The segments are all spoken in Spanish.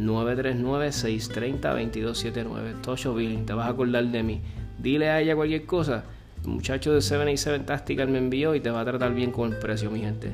939-630-2279. Tosho Billing, te vas a acordar de mí. Dile a ella cualquier cosa. El muchacho de 787 Tactical me envió y te va a tratar bien con el precio, mi gente.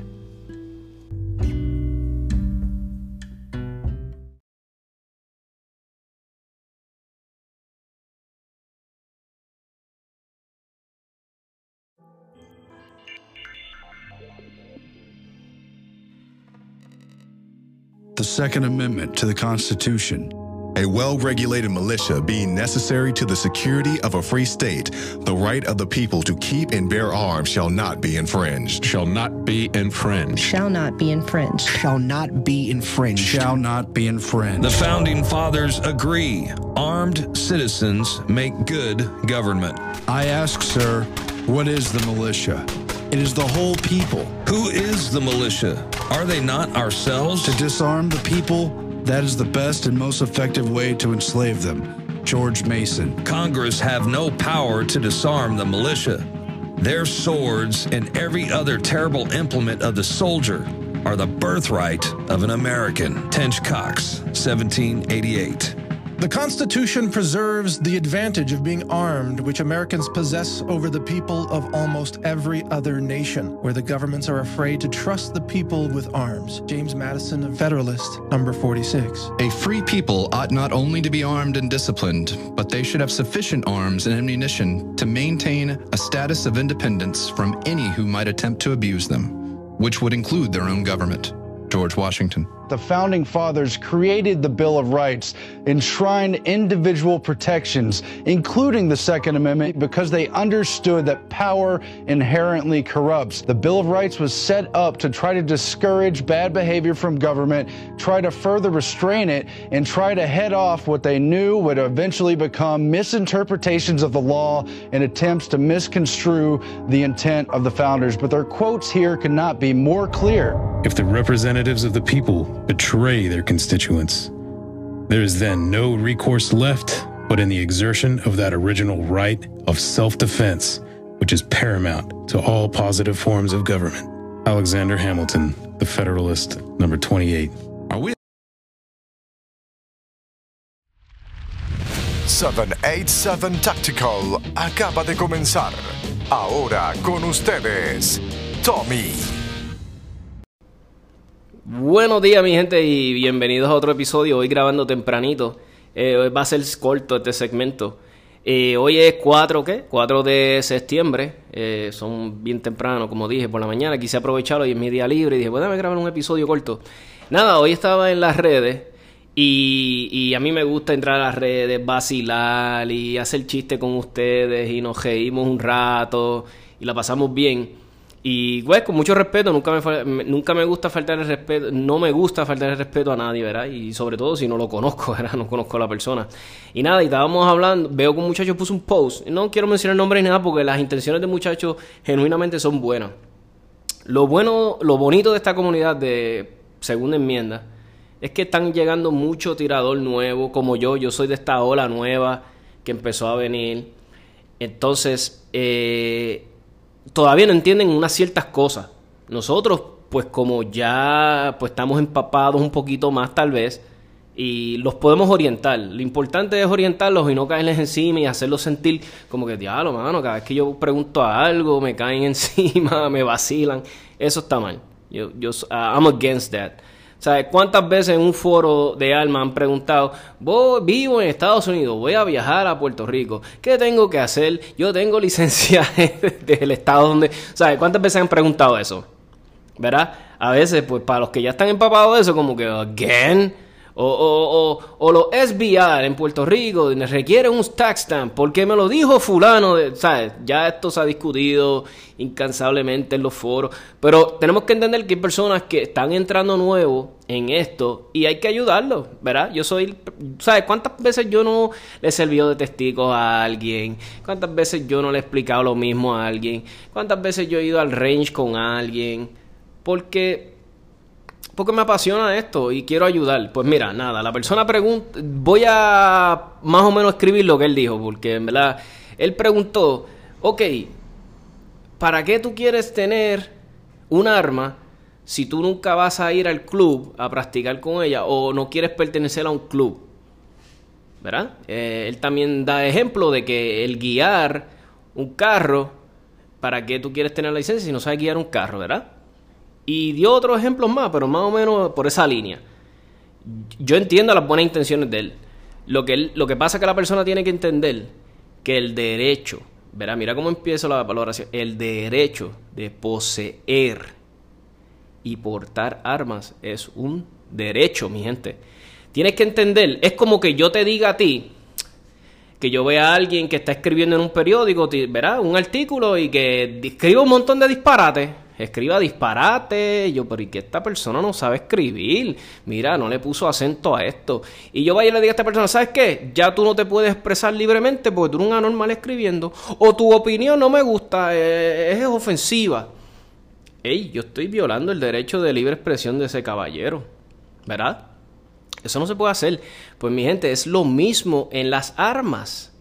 The Second Amendment to the Constitution. A well regulated militia being necessary to the security of a free state, the right of the people to keep and bear arms shall not be infringed. Shall not be infringed. Shall not be infringed. Shall not be infringed. Shall not be infringed. The founding fathers agree armed citizens make good government. I ask, sir, what is the militia? It is the whole people. Who is the militia? Are they not ourselves? To disarm the people, that is the best and most effective way to enslave them. George Mason. Congress have no power to disarm the militia. Their swords and every other terrible implement of the soldier are the birthright of an American. Tench Cox, 1788. The Constitution preserves the advantage of being armed, which Americans possess over the people of almost every other nation, where the governments are afraid to trust the people with arms. James Madison, Federalist, number 46. A free people ought not only to be armed and disciplined, but they should have sufficient arms and ammunition to maintain a status of independence from any who might attempt to abuse them, which would include their own government. George Washington. The founding fathers created the Bill of Rights, enshrined individual protections, including the Second Amendment, because they understood that power inherently corrupts. The Bill of Rights was set up to try to discourage bad behavior from government, try to further restrain it, and try to head off what they knew would eventually become misinterpretations of the law and attempts to misconstrue the intent of the founders. But their quotes here could not be more clear. If the representatives of the people betray their constituents. There is then no recourse left but in the exertion of that original right of self defense, which is paramount to all positive forms of government. Alexander Hamilton, The Federalist, number 28. Are we? 787 Tactical acaba de comenzar. Ahora con ustedes, Tommy. Buenos días mi gente y bienvenidos a otro episodio, hoy grabando tempranito, eh, hoy va a ser corto este segmento. Eh, hoy es 4, ¿qué? 4 de septiembre, eh, son bien temprano, como dije, por la mañana, quise aprovecharlo y es mi día libre y dije, bueno, grabar un episodio corto. Nada, hoy estaba en las redes y, y, a mí me gusta entrar a las redes, vacilar y hacer chiste con ustedes y nos reímos un rato y la pasamos bien. Y, güey, con mucho respeto, nunca me, nunca me gusta faltar el respeto, no me gusta faltar el respeto a nadie, ¿verdad? Y sobre todo si no lo conozco, ¿verdad? No conozco a la persona. Y nada, y estábamos hablando, veo que un muchacho puso un post, no quiero mencionar nombres ni nada porque las intenciones de muchachos genuinamente son buenas. Lo bueno, lo bonito de esta comunidad de segunda enmienda es que están llegando mucho tirador nuevo, como yo, yo soy de esta ola nueva que empezó a venir. Entonces, eh, todavía no entienden unas ciertas cosas. Nosotros, pues como ya pues estamos empapados un poquito más tal vez, y los podemos orientar. Lo importante es orientarlos y no caerles encima y hacerlos sentir como que, diablo, mano, cada vez que yo pregunto algo, me caen encima, me vacilan. Eso está mal. Yo, yo, I'm against that. ¿Sabes cuántas veces en un foro de alma han preguntado, voy, vivo en Estados Unidos, voy a viajar a Puerto Rico, ¿qué tengo que hacer? Yo tengo licencia del estado donde... ¿Sabes cuántas veces han preguntado eso? ¿Verdad? A veces, pues para los que ya están empapados de eso, como que, again, o, o, o, o los SBI en Puerto Rico requieren un tax stamp porque me lo dijo fulano, de, ¿sabes? Ya esto se ha discutido incansablemente en los foros, pero tenemos que entender que hay personas que están entrando nuevo en esto y hay que ayudarlos, ¿verdad? Yo soy, ¿sabes? ¿Cuántas veces yo no le he servido de testigo a alguien? ¿Cuántas veces yo no le he explicado lo mismo a alguien? ¿Cuántas veces yo he ido al range con alguien? Porque porque me apasiona esto y quiero ayudar. Pues mira, nada, la persona pregunta, voy a más o menos escribir lo que él dijo, porque en verdad, él preguntó, ok, ¿para qué tú quieres tener un arma si tú nunca vas a ir al club a practicar con ella o no quieres pertenecer a un club? ¿Verdad? Eh, él también da ejemplo de que el guiar un carro, ¿para qué tú quieres tener la licencia si no sabes guiar un carro, ¿verdad? Y dio otros ejemplos más, pero más o menos por esa línea. Yo entiendo las buenas intenciones de él. Lo que, lo que pasa es que la persona tiene que entender que el derecho, verá, mira cómo empieza la valoración, el derecho de poseer y portar armas es un derecho, mi gente. Tienes que entender, es como que yo te diga a ti, que yo vea a alguien que está escribiendo en un periódico, verá, un artículo y que escribe un montón de disparates escriba disparate. yo, pero ¿y que esta persona no sabe escribir? Mira, no le puso acento a esto. Y yo vaya y le diga a esta persona, ¿sabes qué? Ya tú no te puedes expresar libremente porque tú eres un anormal escribiendo. O tu opinión no me gusta, eh, es ofensiva. Ey, yo estoy violando el derecho de libre expresión de ese caballero. ¿Verdad? Eso no se puede hacer. Pues mi gente, es lo mismo en las armas.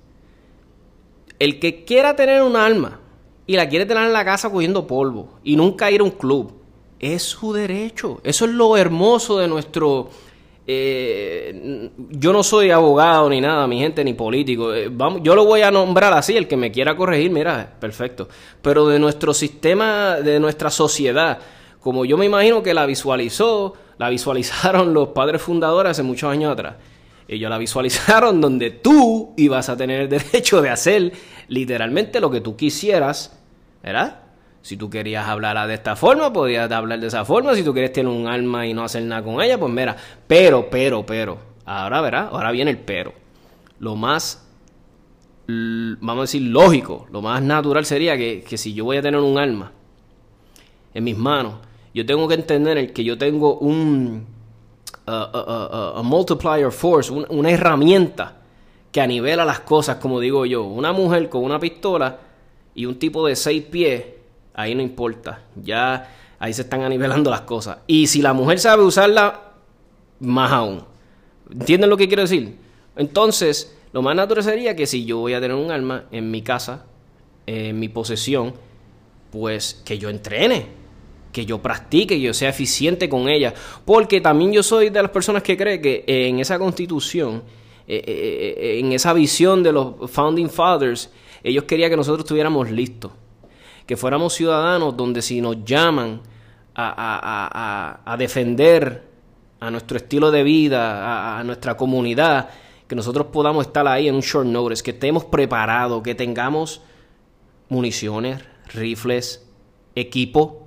El que quiera tener un arma y la quiere tener en la casa cogiendo polvo y nunca ir a un club. Es su derecho. Eso es lo hermoso de nuestro... Eh, yo no soy abogado ni nada, mi gente, ni político. Eh, vamos, yo lo voy a nombrar así, el que me quiera corregir, mira, perfecto. Pero de nuestro sistema, de nuestra sociedad, como yo me imagino que la visualizó, la visualizaron los padres fundadores hace muchos años atrás. Ellos la visualizaron donde tú ibas a tener el derecho de hacer literalmente lo que tú quisieras ¿verdad? Si tú querías hablar de esta forma, podías hablar de esa forma. Si tú quieres tener un alma y no hacer nada con ella, pues mira. Pero, pero, pero. Ahora verá, ahora viene el pero. Lo más, vamos a decir, lógico, lo más natural sería que, si yo voy a tener un alma en mis manos, yo tengo que entender que yo tengo un uh, multiplier force, una herramienta que anivela las cosas, como digo yo. Una mujer con una pistola y un tipo de seis pies, ahí no importa. Ya ahí se están anivelando las cosas. Y si la mujer sabe usarla, más aún. ¿Entienden lo que quiero decir? Entonces, lo más natural sería que si yo voy a tener un arma en mi casa, en mi posesión, pues que yo entrene, que yo practique, que yo sea eficiente con ella. Porque también yo soy de las personas que cree que en esa constitución, eh, eh, eh, en esa visión de los Founding Fathers, ellos querían que nosotros estuviéramos listos, que fuéramos ciudadanos donde si nos llaman a, defender a nuestro estilo de vida, a, nuestra comunidad, que nosotros podamos estar ahí en un short notice, que estemos preparados, que tengamos municiones, rifles, equipo,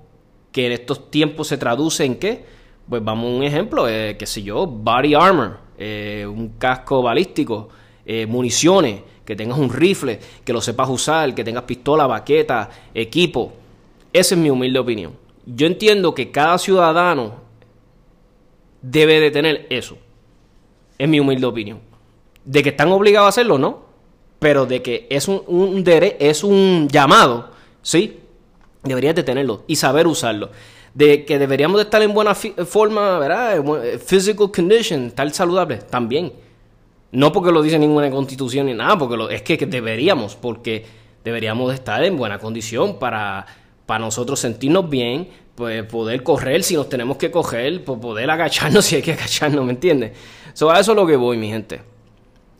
que en estos tiempos se traduce en qué? Pues vamos a un ejemplo, eh, que sé yo, body armor, eh, un casco balístico, eh, municiones, que tengas un rifle, que lo sepas usar, que tengas pistola, baqueta, equipo. Esa es mi humilde opinión. Yo entiendo que cada ciudadano debe de tener eso. Es mi humilde opinión. De que están obligados a hacerlo, no. Pero de que es un, un es un llamado, sí, deberías de tenerlo y saber usarlo. De que deberíamos de estar en buena forma, ¿verdad? Physical condition, estar saludable, también no porque lo dice ninguna constitución ni nada, porque es que, deberíamos, porque deberíamos estar en buena condición para, para nosotros sentirnos bien, pues poder correr si nos tenemos que coger, pues poder agacharnos si hay que agacharnos, ¿me entiendes? So, a eso es lo que voy, mi gente.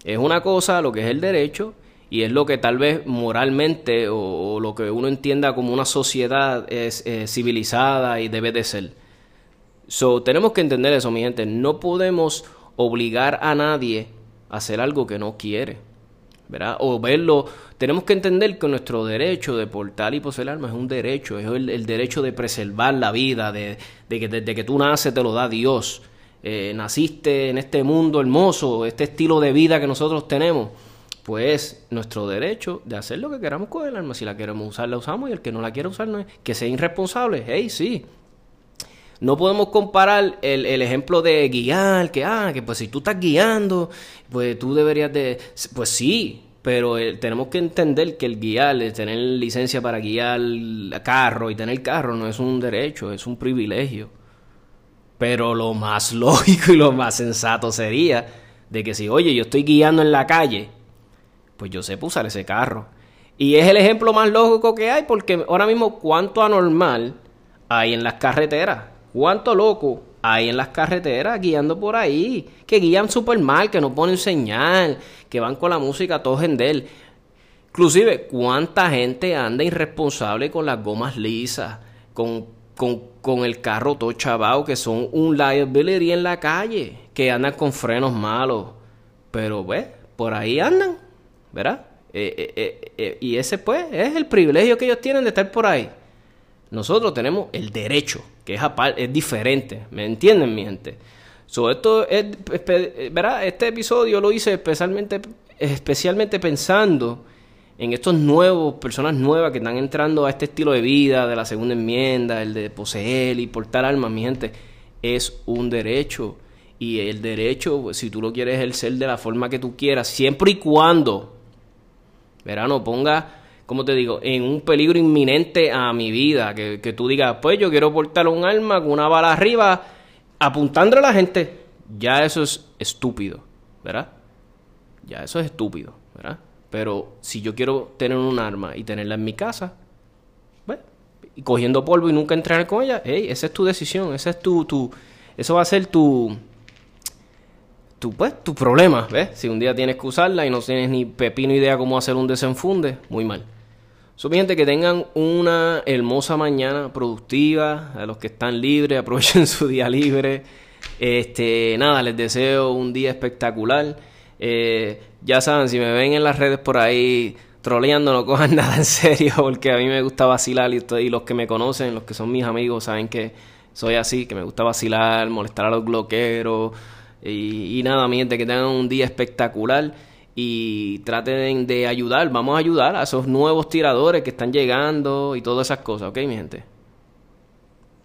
Es una cosa lo que es el derecho y es lo que tal vez moralmente o, lo que uno entienda como una sociedad es eh, civilizada y debe de ser. So, tenemos que entender eso, mi gente. No podemos obligar a nadie a hacer algo que no quiere. ¿verdad? O verlo. Tenemos que entender que nuestro derecho de portar y poseer armas es un derecho, es el, derecho de preservar la vida, de, que desde que tú naces te lo da Dios. Eh, naciste en este mundo hermoso, este estilo de vida que nosotros tenemos pues nuestro derecho de hacer lo que queramos con el arma. Si la queremos usar, la usamos y el que no la quiere usar, no es que sea irresponsable. Hey, sí. No podemos comparar el, ejemplo de guiar, que, ah, que pues si tú estás guiando, pues tú deberías de... Pues sí, pero eh, tenemos que entender que el guiar, el tener licencia para guiar carro y tener carro no es un derecho, es un privilegio. Pero lo más lógico y lo más sensato sería de que si, oye, yo estoy guiando en la calle pues yo sé usar ese carro. Y es el ejemplo más lógico que hay, porque ahora mismo cuánto anormal hay en las carreteras, cuánto loco hay en las carreteras guiando por ahí, que guían súper mal, que no ponen señal, que van con la música todos en él. Inclusive, cuánta gente anda irresponsable con las gomas lisas, con, con, el carro todo chavado, que son un liability en la calle, que andan con frenos malos. Pero, ve, por ahí andan. ¿Verdad? Eh, eh, eh, y ese pues es el privilegio que ellos tienen de estar por ahí. Nosotros tenemos el derecho, que es, es diferente, ¿me entienden mi gente? Sobre esto es, ¿verdad? Este episodio lo hice especialmente, especialmente pensando en estos nuevos, personas nuevas que están entrando a este estilo de vida de la segunda enmienda, el de poseer y portar armas, mi gente, es un derecho. Y el derecho, pues, si tú lo quieres ejercer de la forma que tú quieras, siempre y cuando verano ponga, como te digo, en un peligro inminente a mi vida. Que, tú digas, pues yo quiero portar un arma con una bala arriba apuntando a la gente. Ya eso es estúpido, ¿verdad? Ya eso es estúpido, ¿verdad? Pero si yo quiero tener un arma y tenerla en mi casa, bueno, y cogiendo polvo y nunca entrenar con ella, hey, esa es tu decisión, esa es tu, tu, eso va a ser tu, tu, pues, tu problema, ¿ves? Si un día tienes que usarla y no tienes ni pepino idea cómo hacer un desenfunde, muy mal. So, gente, que tengan una hermosa mañana productiva, a los que están libres, aprovechen su día libre. Este, nada, les deseo un día espectacular. Eh, ya saben, si me ven en las redes por ahí troleando, no cojan nada en serio, porque a mí me gusta vacilar y, y los que me conocen, los que son mis amigos, saben que soy así, que me gusta vacilar, molestar a los bloqueros y, nada, mi gente, que tengan un día espectacular y traten de ayudar, vamos a ayudar a esos nuevos tiradores que están llegando y todas esas cosas, ¿ok, mi gente?